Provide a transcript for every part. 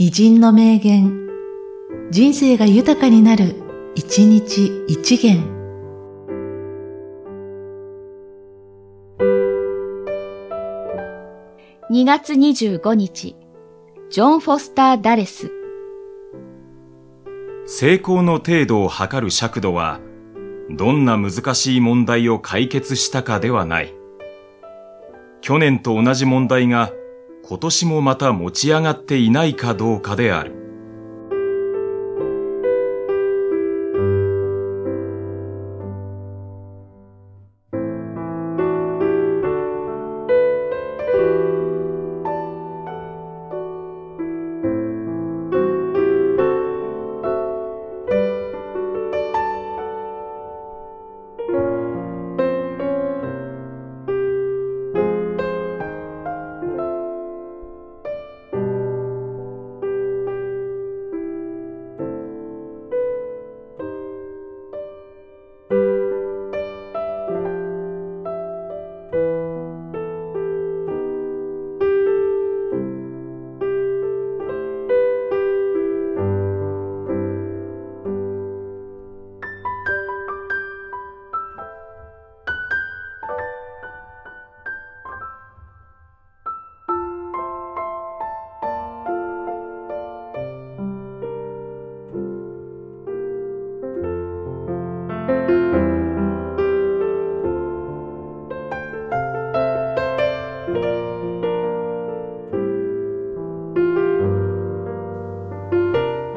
偉人の名言、人生が豊かになる、一日一元。2月25日、ジョン・フォスター・ダレス。成功の程度を測る尺度は、どんな難しい問題を解決したかではない。去年と同じ問題が今年もまた持ち上がっていないかどうかである。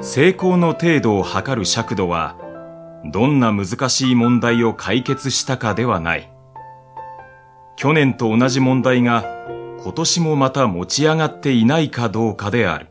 成功の程度を測る尺度は、どんな難しい問題を解決したかではない。去年と同じ問題が今年もまた持ち上がっていないかどうかである。